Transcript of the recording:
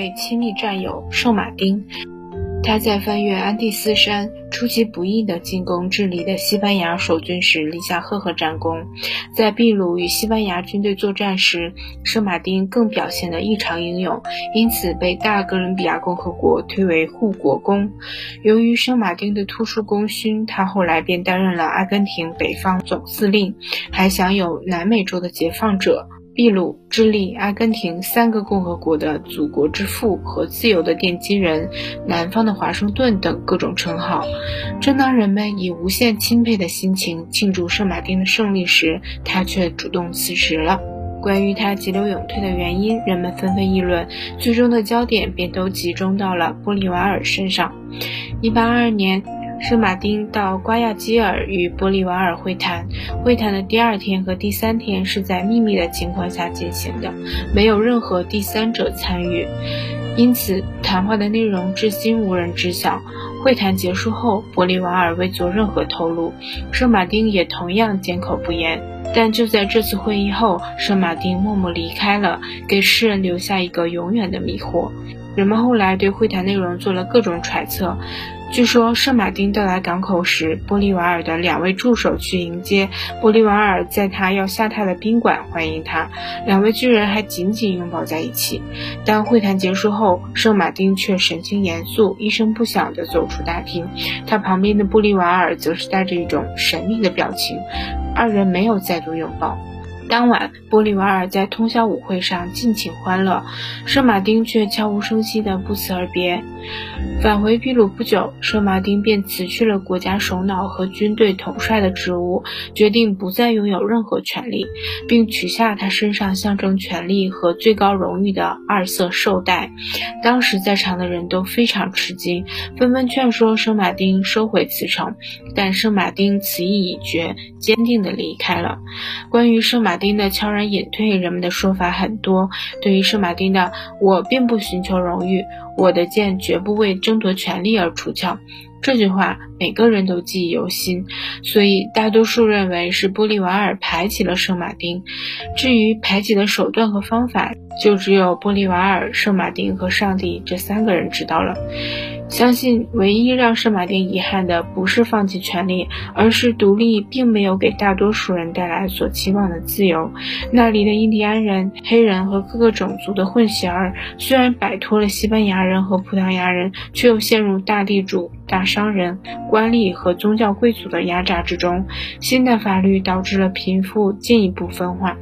位亲密战友圣马丁。他在翻越安第斯山、出其不意地进攻智利的西班牙守军时立下赫赫战功。在秘鲁与西班牙军队作战时，圣马丁更表现得异常英勇，因此被大哥伦比亚共和国推为护国公。由于圣马丁的突出功勋，他后来便担任了阿根廷北方总司令，还享有南美洲的解放者。秘鲁、智利、阿根廷三个共和国的祖国之父和自由的奠基人、南方的华盛顿等各种称号。正当人们以无限钦佩的心情庆祝圣马丁的胜利时，他却主动辞职了。关于他急流勇退的原因，人们纷纷议论，最终的焦点便都集中到了玻利瓦尔身上。一八二二年。圣马丁到瓜亚基尔与玻利瓦尔会谈，会谈的第二天和第三天是在秘密的情况下进行的，没有任何第三者参与，因此谈话的内容至今无人知晓。会谈结束后，玻利瓦尔未做任何透露，圣马丁也同样缄口不言。但就在这次会议后，圣马丁默默离开了，给世人留下一个永远的迷惑。人们后来对会谈内容做了各种揣测。据说圣马丁到达港口时，玻利瓦尔的两位助手去迎接玻利瓦尔，在他要下榻的宾馆欢迎他，两位巨人还紧紧拥抱在一起。当会谈结束后，圣马丁却神情严肃，一声不响地走出大厅，他旁边的玻利瓦尔则是带着一种神秘的表情，二人没有再度拥抱。当晚，玻利瓦尔在通宵舞会上尽情欢乐，圣马丁却悄无声息地不辞而别。返回秘鲁不久，圣马丁便辞去了国家首脑和军队统帅的职务，决定不再拥有任何权利，并取下他身上象征权力和最高荣誉的二色绶带。当时在场的人都非常吃惊，纷纷劝说圣马丁收回辞呈，但圣马丁此意已决，坚定地离开了。关于圣马丁的悄然隐退，人们的说法很多。对于圣马丁的“我并不寻求荣誉，我的剑绝不为争夺权力而出鞘”这句话，每个人都记忆犹新。所以，大多数认为是玻利瓦尔排挤了圣马丁。至于排挤的手段和方法，就只有玻利瓦尔、圣马丁和上帝这三个人知道了。相信唯一让圣马丁遗憾的不是放弃权利，而是独立并没有给大多数人带来所期望的自由。那里的印第安人、黑人和各个种族的混血儿，虽然摆脱了西班牙人和葡萄牙人，却又陷入大地主、大商人、官吏和宗教贵族的压榨之中。新的法律导致了贫富进一步分化。